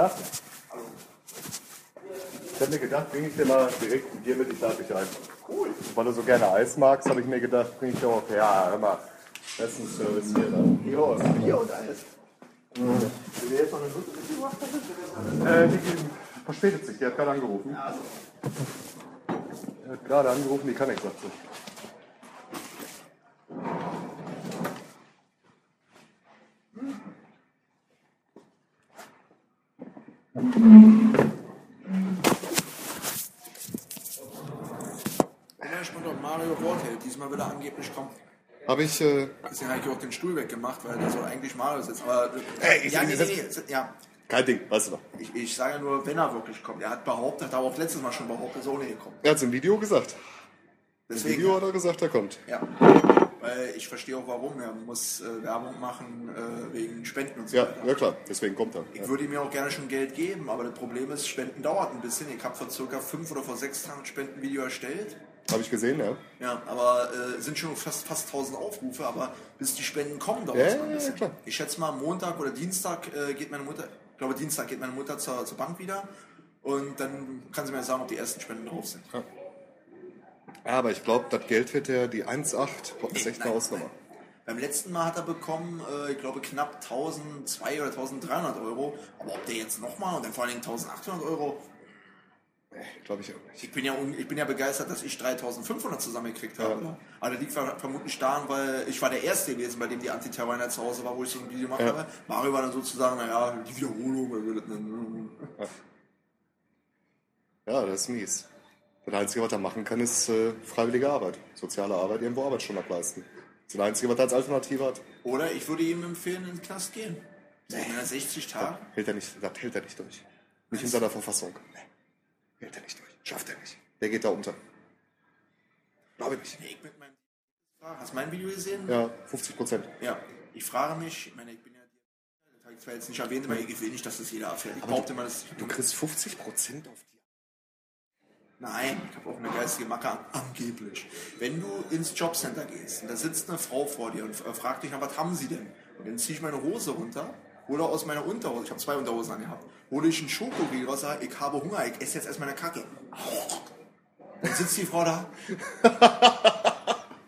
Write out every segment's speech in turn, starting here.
gedacht, ich habe mir gedacht, bringe ich dir mal direkt ein Bier mit, ich lade dich ein. Cool. Weil du so gerne Eis magst, habe ich mir gedacht, bringe ich dir auch, ja, hör mal, das ist ein Service hier. Ne? Jo, Bier und Eis. Mhm. Wenn wir jetzt noch eine Nutte mitgebracht haben, Äh, die verspätet sich, die hat gerade angerufen. also, Die hat gerade angerufen, die kann nichts dazu. ja, ich bin doch Mario Wortheld, diesmal will er angeblich kommen. Habe ich, äh, Deswegen habe ich auch den Stuhl weggemacht, weil der soll eigentlich Mario sitzen. Aber, Ey, ich- ja, nee, das- nee, nee, ja, kein Ding, weißt du noch. ich, ich sage ja nur, wenn er wirklich kommt. Er hat behauptet, hat aber auch letztes Mal schon behauptet, er ist ohne gekommen. Er hat es im Video gesagt. Im Deswegen, Video hat er gesagt, er kommt. ja. Weil ich verstehe auch warum. Er muss äh, Werbung machen äh, wegen Spenden und so Ja, weiter. ja klar, deswegen kommt er. Ich würde ihm ja auch gerne schon Geld geben, aber das Problem ist, Spenden dauert ein bisschen. Ich habe vor circa fünf oder vor sechs Tagen ein Spendenvideo erstellt. Habe ich gesehen, ja. Ja, aber äh, sind schon fast, fast 1000 Aufrufe, aber bis die Spenden kommen, dauert Ja, es ja, ein ja, bisschen. klar. Ich schätze mal, Montag oder Dienstag äh, geht meine Mutter, ich glaube Dienstag geht meine Mutter zur, zur Bank wieder und dann kann sie mir sagen, ob die ersten Spenden drauf sind. Ja, aber ich glaube, das Geld wird er, die 1,8, boah, ist echt eine nein. Beim letzten Mal hat er bekommen, äh, ich glaube, knapp 1200 oder 1300 Euro. Aber ob der jetzt nochmal und dann vor allen Dingen 1800 Euro, Nee, glaube ich auch nicht. Ich bin ja, ich bin ja begeistert, dass ich 3500 zusammengekriegt habe. Ja. Aber das liegt ver- vermutlich daran, weil ich war der Erste gewesen, bei dem die Antiterroreinheit zu Hause war, wo ich so ein Video gemacht Ja. habe. Mario war dann sozusagen, naja, die Wiederholung. das Ja, das ist mies. Das Einzige, was er machen kann, ist äh, freiwillige Arbeit. Soziale Arbeit, irgendwo Arbeitsstunden ableisten. Das ist das Einzige, was er als Alternative hat. Oder ich würde ihm empfehlen, in den Knast gehen. 60 Tage. Hält er nicht, das hält er nicht durch. Nicht in seiner Verfassung. Nee. Hält er nicht durch. Schafft er nicht. Der geht da unter. Glaube ich nicht. Ich mit meinem Hast du mein Video gesehen? Ja, 50 Prozent. Ja. Ich frage mich, ich meine, ich bin ja. Das habe ich zwar jetzt nicht erwähnt, aber ich will nicht, dass das jeder erfährt. Ich Aber behaupte mal, dass. Du kriegst 50 Prozent auf die. Nein, ich habe auch eine geistige Macke an. Angeblich. Wenn du ins Jobcenter gehst und da sitzt eine Frau vor dir und fragt dich, na, was haben sie denn? Und dann ziehe ich meine Hose runter, hole aus meiner Unterhose, ich habe zwei Unterhosen angehabt, hole ich einen Schokoriegel raus, sage, ich habe Hunger, ich esse jetzt erstmal eine Kacke. Dann sitzt die Frau da.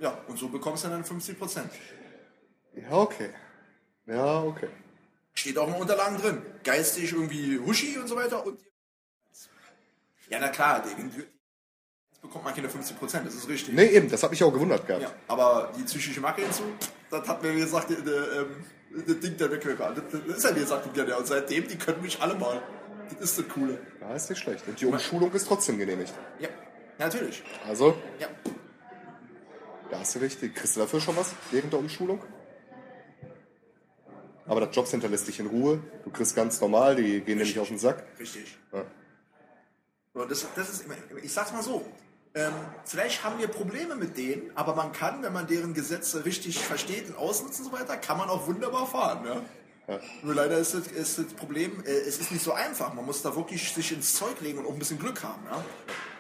Ja, und so bekommst du dann 50 Prozent. Ja, okay. Ja, okay. Steht auch in Unterlagen drin. Geistig irgendwie Huschi und so weiter. Und ja, na klar, jetzt bekommt man keine 50 Prozent, das ist richtig. Nee, eben, das hat mich auch gewundert gehabt. Ja, aber die psychische Macke hinzu, das hat mir gesagt, äh, ähm, das Ding der Wegwirker. Das, das ist ja wie gesagt, ja, und seitdem, die können mich alle mal. Das ist das Coole. Ja, ist nicht schlecht. Und die Umschulung ist trotzdem genehmigt. Ja, natürlich. Also, Ja. da hast du richtig. Kriegst du dafür schon was während der Umschulung? Aber das Jobcenter lässt dich in Ruhe. Du kriegst ganz normal, die gehen nämlich auf den Sack. Richtig. Ja. Das, das ist ich sag's mal so. Ähm, vielleicht haben wir Probleme mit denen, aber man kann, wenn man deren Gesetze richtig versteht und ausnutzt und so weiter, kann man auch wunderbar fahren. Ja? Ja. Nur leider ist das, ist das Problem, äh, es ist nicht so einfach. Man muss da wirklich sich ins Zeug legen und auch ein bisschen Glück haben. Ja?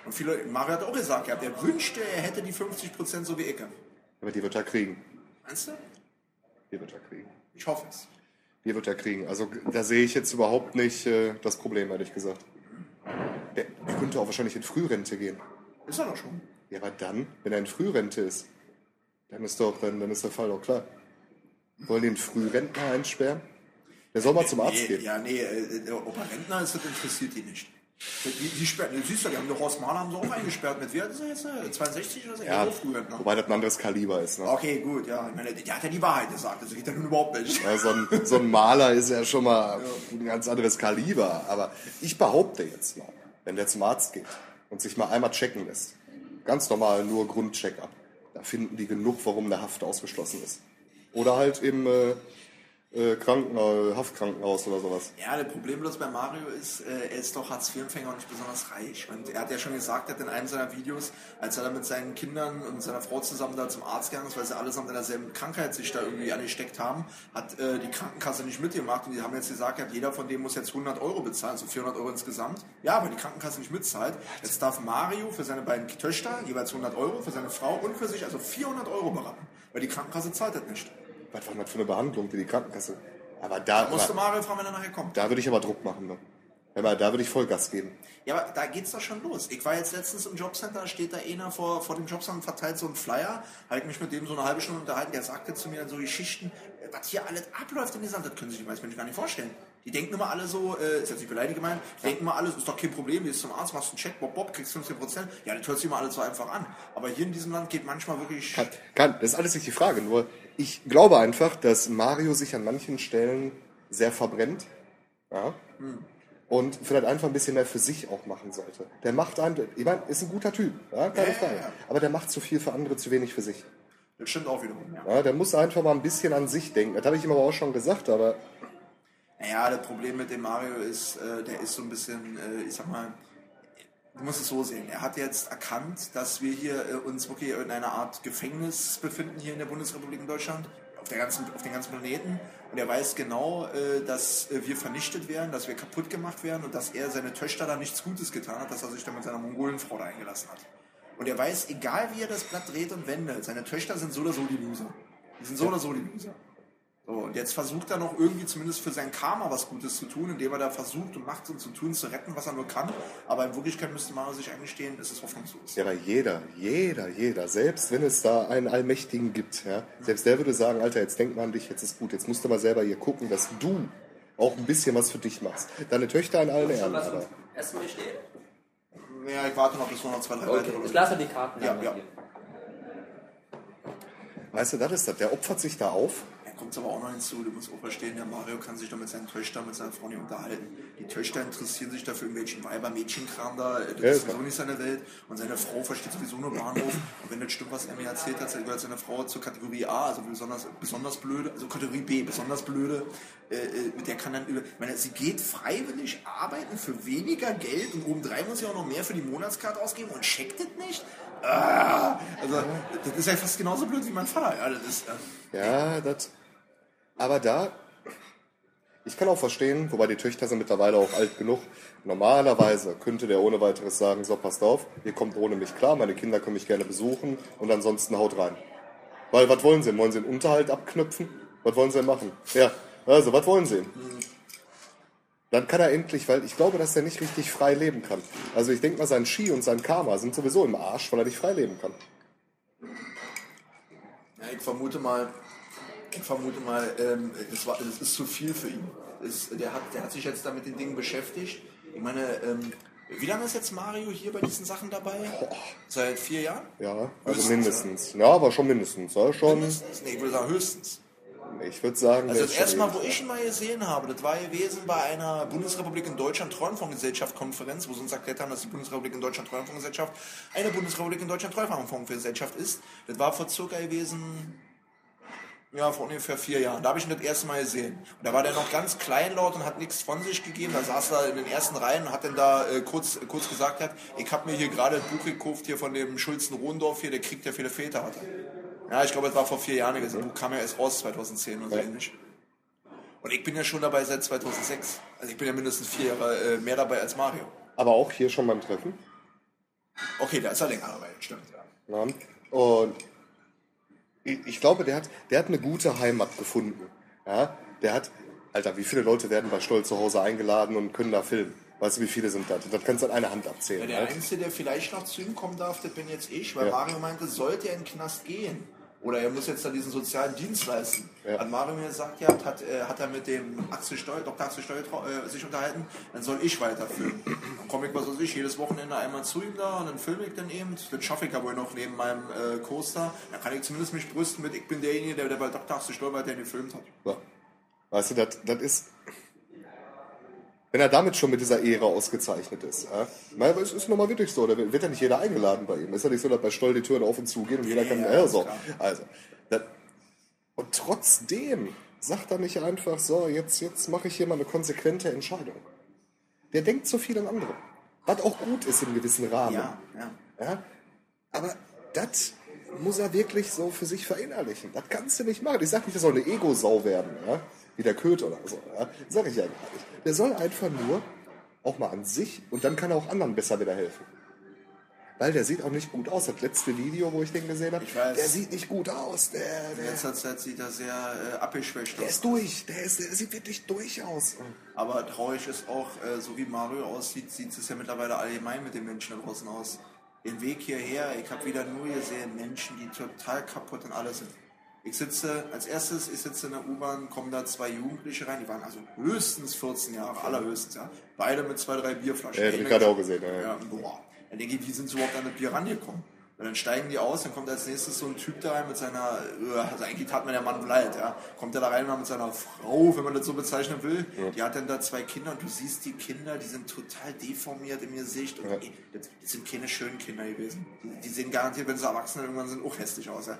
Und viele, Mario hat auch gesagt, gehabt, er wünschte, er hätte die 50% so wie ich. Aber die wird er kriegen. Meinst du? Die wird er kriegen. Ich hoffe es. Die wird er kriegen. Also da sehe ich jetzt überhaupt nicht äh, das Problem, ehrlich gesagt. Der, der könnte auch wahrscheinlich in Frührente gehen. Ist er doch schon. Ja, aber dann, wenn er in Frührente ist, dann ist doch, dann, dann ist der Fall doch klar. Wollen den Frührentner einsperren? Der soll mal zum Arzt nee, gehen. Ja, nee, äh, der Opa Rentner, das interessiert die nicht. Die, die sperren, du siehst ja, die haben doch Horst Mahler haben sie auch eingesperrt. Mit wer ist er jetzt? äh, 62 oder so? Ja, Ja, Frührentner. wobei das ein anderes Kaliber ist. Ne? Okay, gut, ja. Ich meine, der hat ja die Wahrheit gesagt, das geht ja nun überhaupt nicht. Ja, so, ein, so ein Maler ist ja schon mal ein ganz anderes Kaliber. Aber ich behaupte jetzt mal, wenn der zum Arzt geht und sich mal einmal checken lässt, ganz normal nur Grundcheck-up, da finden die genug, warum eine Haft ausgeschlossen ist. Oder halt im äh, äh, Krankenhaus, Haftkrankenhaus oder sowas. Ja, das Problem bloß bei Mario ist, äh, er ist doch Hartz-IV-Empfänger und nicht besonders reich. Und er hat ja schon gesagt, er hat in einem seiner Videos, als er da mit seinen Kindern und seiner Frau zusammen da zum Arzt gegangen ist, weil sie allesamt in derselben Krankheit sich da irgendwie angesteckt haben, hat äh, die Krankenkasse nicht mitgemacht und die haben jetzt gesagt, ja, jeder von denen muss jetzt 100 Euro bezahlen, so 400 Euro insgesamt. Ja, aber die Krankenkasse nicht mitzahlt. Jetzt darf Mario für seine beiden Töchter jeweils 100 Euro, für seine Frau und für sich also 400 Euro berappen, weil die Krankenkasse zahlt das nicht. Was war das für eine Behandlung, die die Krankenkasse? Aber da, Musste aber, Mario fragen, wenn er nachher kommt. da würde ich aber Druck machen. Ne? Ja, aber da würde ich Vollgas geben. Ja, aber da geht's doch schon los. Ich war jetzt letztens im Jobcenter, steht da einer vor, vor dem Jobcenter und verteilt so einen Flyer, halt mich mit dem so eine halbe Stunde unterhalten, der sagte zu mir dann so Geschichten, was hier alles abläuft in dieser Land, das können Sie sich meist gar nicht vorstellen. Die denken immer alle so, äh, ist jetzt nicht beleidigt gemeint, die denken immer alles, ist doch kein Problem, gehst zum Arzt, machst einen Check, Bob, Bob, kriegst 15 Prozent. Ja, das hört sich immer alles so einfach an. Aber hier in diesem Land geht manchmal wirklich... Kann, kann, das ist alles nicht die Frage, nur ich glaube einfach, dass Mario sich an manchen Stellen sehr verbrennt. Ja? Und vielleicht einfach ein bisschen mehr für sich auch machen sollte. Der macht einen, ich meine, ist ein guter Typ, ja, keine Frage. ja. Aber der macht zu viel für andere, zu wenig für sich. Das stimmt auch wiederum, ja. Ja, der muss einfach mal ein bisschen an sich denken. Das habe ich ihm aber auch schon gesagt, aber Naja, das Problem mit dem Mario ist, äh, der ist so ein bisschen, äh, ich sag mal, du musst es so sehen. Er hat jetzt erkannt, dass wir hier äh, uns wirklich in einer Art Gefängnis befinden hier in der Bundesrepublik in Deutschland, auf, der ganzen, auf den ganzen Planeten. Und er weiß genau, äh, dass äh, wir vernichtet werden, dass wir kaputt gemacht werden und dass er seine Töchter da nichts Gutes getan hat, dass er sich da mit seiner Mongolenfrau da eingelassen hat. Und er weiß, egal wie er das Blatt dreht und wendet, seine Töchter sind so oder so die Loser. Die sind so oder so die Loser. So, und jetzt versucht er noch irgendwie zumindest für sein Karma was Gutes zu tun, indem er da versucht und macht und zu tun, zu retten, was er nur kann. Aber in Wirklichkeit müsste Mario sich eingestehen, es ist hoffnungslos. Ja, aber jeder, jeder, jeder, selbst wenn es da einen Allmächtigen gibt, ja, selbst der würde sagen, Alter, jetzt denk mal an dich, jetzt ist gut, jetzt musst du mal selber hier gucken, dass du auch ein bisschen was für dich machst. Deine Töchter in allen Ehren, erstmal steht? Ja, ich warte noch bis noch zwei, drei Okay, weitere. ich lasse die Karten. Ja, ja. weißt du, das ist das, der opfert sich da auf. Kommt aber auch noch hinzu, du musst auch verstehen, der Mario kann sich doch mit seinen Töchtern, mit seiner Frau nicht unterhalten. Die Töchter interessieren sich dafür irgendwelchen Weiber, Mädchenkram da, äh, das Ja, ist sowieso nicht seine Welt. Und seine Frau versteht sowieso nur Bahnhof. Und wenn das stimmt, was er mir erzählt hat, gehört seine Frau zur Kategorie A, also besonders, besonders blöde, also Kategorie B, besonders blöde. Äh, äh, mit der kann dann über, ich meine, sie geht freiwillig arbeiten für weniger Geld und obendrein muss sie auch noch mehr für die Monatskarte ausgeben und checkt das nicht. Ah, also, das ist ja fast genauso blöd wie mein Vater. Ja, das ist, äh, Ja, das. Aber da, ich kann auch verstehen, wobei die Töchter sind mittlerweile auch alt genug. Normalerweise könnte der ohne weiteres sagen, so passt auf, ihr kommt ohne mich klar, meine Kinder können mich gerne besuchen und ansonsten haut rein. Weil, was wollen sie? Wollen sie einen Unterhalt abknüpfen? Was wollen sie denn machen? Ja, also, was wollen sie? Dann kann er endlich, weil ich glaube, dass er nicht richtig frei leben kann. Also ich denke mal, sein Ski und sein Karma sind sowieso im Arsch, weil er nicht frei leben kann. Ja, ich vermute mal, ich vermute mal, ähm, das, war, das ist zu viel für ihn. Das, der, hat, der hat sich jetzt da mit den Dingen beschäftigt. Ich meine, ähm, wie lange ist jetzt Mario hier bei diesen Sachen dabei? Seit vier Jahren? Ja, also Höchstens, mindestens. Ja, aber schon mindestens. Ja, schon. Mindestens? Nee, ich würde sagen höchstens. Ich würde sagen, Also das erste Mal, wo ich ihn mal gesehen habe, das war gewesen bei einer Bundesrepublik in Deutschland Treuhandfondsgesellschaft-Konferenz, wo sie uns erklärt haben, dass die Bundesrepublik in Deutschland Treuhandfondsgesellschaft eine Bundesrepublik in Deutschland Treuhandfondsgesellschaft ist. Das war vor circa gewesen, ja, vor ungefähr vier Jahren. Da habe ich ihn das erste Mal gesehen. Und da war der noch ganz kleinlaut und hat nichts von sich gegeben. Da saß er in den ersten Reihen und hat dann da äh, kurz, kurz gesagt, hat, ich habe mir hier gerade ein Buch gekauft hier von dem Schulzen-Rohendorf hier, der Krieg der viele Väter hatte. Ja, ich glaube, das war vor vier Jahren. Das Buch kam ja erst raus 2010 oder so Ja. ähnlich. Und ich bin ja schon dabei seit 2006. Also ich bin ja mindestens vier Jahre äh, mehr dabei als Mario. Aber auch hier schon beim Treffen. Okay, da ist er länger dabei, stimmt. Ja. Und ich, glaube, der hat, der hat eine gute Heimat gefunden. Ja. Der hat, Alter, wie viele Leute werden bei Stoll zu Hause eingeladen und können da filmen? Weißt du, wie viele sind das? Das kannst du an einer Hand Ja, abzählen. der ne? Einzige, der vielleicht noch zu ihm kommen darf, das bin jetzt ich, weil Ja. Mario meinte, sollte er in den Knast gehen oder er muss jetzt da diesen sozialen Dienst leisten. Ja. Hat Mario mir gesagt, ja, hat, äh, hat er mit dem Axel Steuer, Dr. Axel Steuer äh, sich unterhalten, dann soll ich weiterfilmen. Dann komme ich, was weiß ich, jedes Wochenende einmal zu ihm da und dann filme ich dann eben. Das schaffe ich wohl noch neben meinem äh, Coaster. Da kann ich zumindest mich brüsten mit, ich bin derjenige, der, der bei Dr. Axel Steuer weiterhin gefilmt hat. Ja. Weißt du, das ist. Wenn er damit schon mit dieser Ehre ausgezeichnet ist. Ja? Aber es ist nochmal wirklich so. Da wird ja nicht jeder eingeladen bei ihm. Ist ja nicht so, dass bei Stoll die Türen auf und zu gehen und jeder kann. Ja, so. klar. Also, das, und trotzdem sagt er nicht einfach so, jetzt, jetzt mache ich hier mal eine konsequente Entscheidung. Der denkt zu viel an andere. Was auch gut ist im gewissen Rahmen. Ja, ja. Ja? Aber das muss er wirklich so für sich verinnerlichen. Das kannst du nicht machen. Ich sag nicht, das soll eine Ego-Sau werden, ja? Wie der Köth oder so. Ja? Sag ich ja gar nicht. Der soll einfach nur auch mal an sich und dann kann er auch anderen besser wieder helfen. weil der sieht auch nicht gut aus. Das letzte Video, wo ich den gesehen habe, Ich weiß. der sieht nicht gut aus. Der, In der, letzter Zeit sieht er sehr äh, abgeschwächt der aus. ist durch. Der, ist, der sieht wirklich durch aus. Aber traurig ist auch, äh, so wie Mario aussieht, sieht es ja mittlerweile allgemein mit den Menschen da draußen aus. Den Weg hierher, ich habe wieder nur gesehen, Menschen, die total kaputt und alles sind. Ich sitze, als erstes, ich sitze in der U-Bahn, kommen da zwei Jugendliche rein, die waren also höchstens 14 Jahre, allerhöchstens, ja. Beide mit zwei, drei Bierflaschen. Ja, hab ich gerade auch gesehen, ja, ja. Ja, boah. Dann denke ich, wie sind sie überhaupt an das Bier rangekommen? Und dann steigen die aus, dann kommt als nächstes so ein Typ da rein mit seiner, äh, also eigentlich tat mir der Mann leid, ja. Kommt er da rein mit seiner Frau, wenn man das so bezeichnen will. Die hat dann da zwei Kinder und du siehst die Kinder, die sind total deformiert im Gesicht. Und Ja. das, sind keine schönen Kinder gewesen. Die, sehen garantiert, wenn sie erwachsen sind, irgendwann sind auch hässlich aus. Ja.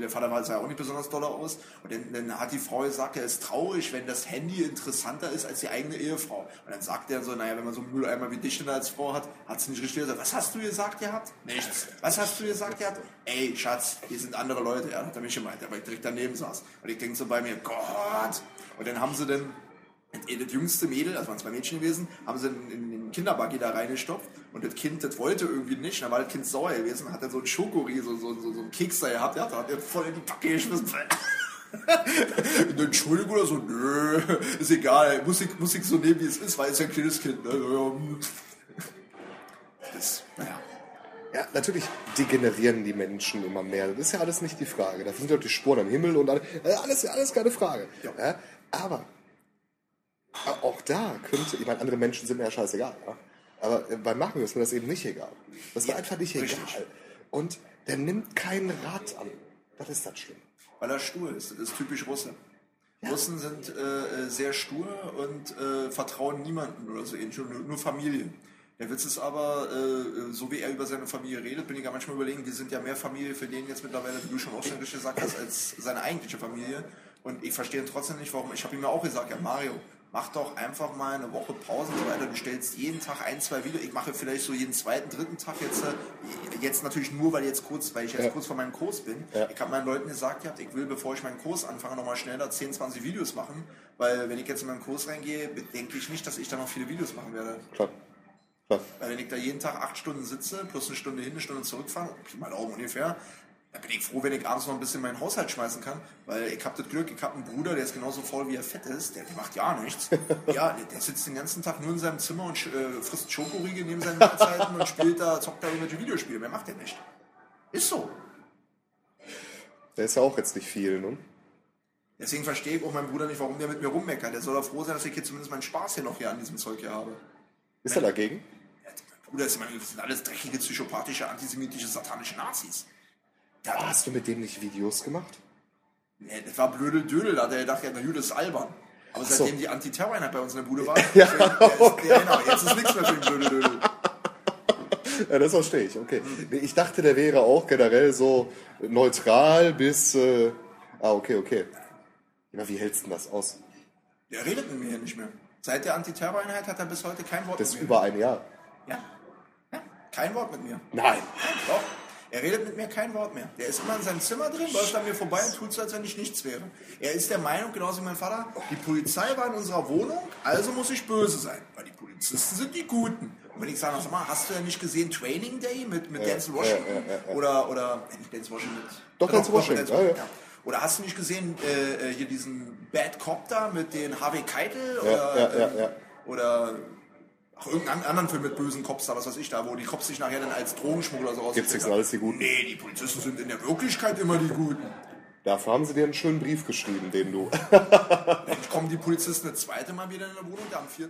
Der Vater war sah ja auch nicht besonders doll aus. Und dann, dann hat die Frau gesagt, er ist traurig, wenn das Handy interessanter ist als die eigene Ehefrau. Und dann sagt er so, naja, wenn man so einen Mülleimer wie dich denn als Frau hat, hat sie nicht richtig gesagt. Was hast du gesagt gehabt? Nichts. Was hast du gesagt gehabt? Ey, Schatz, hier sind andere Leute. Ja, hat er mich gemeint, weil ich direkt daneben saß. Und ich denke so bei mir, Gott. Und dann haben sie dann das jüngste Mädel, also waren zwei Mädchen gewesen, haben sie in, den Kinderbuggy da reingestopft und das Kind, das wollte irgendwie nicht, dann war das Kind sauer gewesen, hat dann so ein Schokori, so, so, so, so einen Keks da gehabt, ja, da hat er voll in die Backe geschmissen. Entschuldigung oder so, nö, ist egal, muss ich, muss ich so nehmen, wie es ist, weil es ja ein kleines Kind. Ne? Ja, Das, naja. Ja, natürlich degenerieren die Menschen immer mehr. Das ist ja alles nicht die Frage. Da sind ja die Spuren am Himmel und alles, äh, alles, alles keine Frage. Ja. Ja, aber äh, auch da könnte, ich meine, andere Menschen sind mir ja scheißegal. Ja? Aber äh, bei Mario ist mir das eben nicht egal. Das war Ja, einfach nicht richtig. egal. Und der nimmt keinen Rat an. Das ist das schlimm. Weil er stur ist. Das ist typisch Russe. Russen sind äh, äh, sehr stur und äh, vertrauen niemanden oder so ähnlich, nur, nur Familie. Der Witz ist aber, äh, so wie er über seine Familie redet, bin ich ja manchmal überlegen, wir sind ja mehr Familie für den jetzt mittlerweile, wie du schon auch schon richtig gesagt hast, als seine eigentliche Familie. Und ich verstehe trotzdem nicht, warum. Ich habe ihm ja auch gesagt, ja Mario, mach doch einfach mal eine Woche Pause und so weiter. Du stellst jeden Tag ein, zwei Videos. Ich mache vielleicht so jeden zweiten, dritten Tag jetzt, äh, jetzt natürlich nur, weil jetzt kurz, weil ich jetzt Ja. kurz vor meinem Kurs bin. Ja. Ich habe meinen Leuten gesagt, gehabt, ich will, bevor ich meinen Kurs anfange, nochmal schneller 10, 20 Videos machen, weil wenn ich jetzt in meinen Kurs reingehe, denke ich nicht, dass ich da noch viele Videos machen werde. Klar. Klar. Weil wenn ich da jeden Tag acht Stunden sitze, plus eine Stunde hin, eine Stunde zurückfahren, mal Augen ungefähr, dann bin ich froh, wenn ich abends noch ein bisschen meinen Haushalt schmeißen kann, weil ich habe das Glück, ich habe einen Bruder, der ist genauso faul wie er fett ist, der, macht ja nichts. Ja, der, der sitzt den ganzen Tag nur in seinem Zimmer und äh, frisst Schokoriegel neben seinen Mahlzeiten und spielt da, zockt da irgendwelche Videospiele. Mehr macht er nicht. Ist so. Der ist ja auch jetzt nicht viel, ne? Deswegen verstehe ich auch meinen Bruder nicht, warum der mit mir rummeckert. Der soll doch froh sein, dass ich hier zumindest meinen Spaß hier noch hier an diesem Zeug hier habe. Ist er dagegen? Bruder das sind alles dreckige, psychopathische, antisemitische, satanische Nazis. Oh, hast du mit dem nicht Videos gemacht? Nee, das war blödel Dödel, da hat er gedacht, ja, na gut, das ist albern. Aber so. seitdem die Antiterroreinheit bei uns in der Bude war, ja, der ist, der, genau, jetzt ist nichts mehr für den blödel Dödel. Ja, das verstehe ich, okay. Ich dachte, der wäre auch generell so neutral bis. Äh, ah, okay, okay. Ja, wie hältst du denn das aus? Der redet mit mir nicht mehr. Seit der Antiterroreinheit hat er bis heute kein Wort Das ist über ein Jahr. Ja. Ja. Kein Wort mit mir. Nein. Doch. Er redet mit mir kein Wort mehr. Der ist immer in seinem Zimmer drin, läuft an mir vorbei und tut so, als wenn ich nichts wäre. Er ist der Meinung, genauso wie mein Vater, die Polizei war in unserer Wohnung, also muss ich böse sein. Weil die Polizisten sind die Guten. Und wenn ich sage, sag mal, hast du ja nicht gesehen Training Day mit, mit Denzel Washington? ja, ja, ja. Oder, oder, äh, nicht Denzel Washington. mit- Doch, Denzel Washington, ja, ja. Oder hast du nicht gesehen, äh, äh, hier diesen Bad Cop da mit den Harvey Keitel? Ja, Oder, ja, ja, ja. oder Ach, irgendeinen anderen Film mit bösen Cops da, was weiß ich da, wo die Cops sich nachher dann als Drogenschmuggler so Gibt's rausgestellt nicht alles die Guten? Nee, die Polizisten sind in der Wirklichkeit immer die Guten. Dafür haben sie dir einen schönen Brief geschrieben, den du. Dann kommen die Polizisten das zweite Mal wieder in der Wohnung, da am 4.12.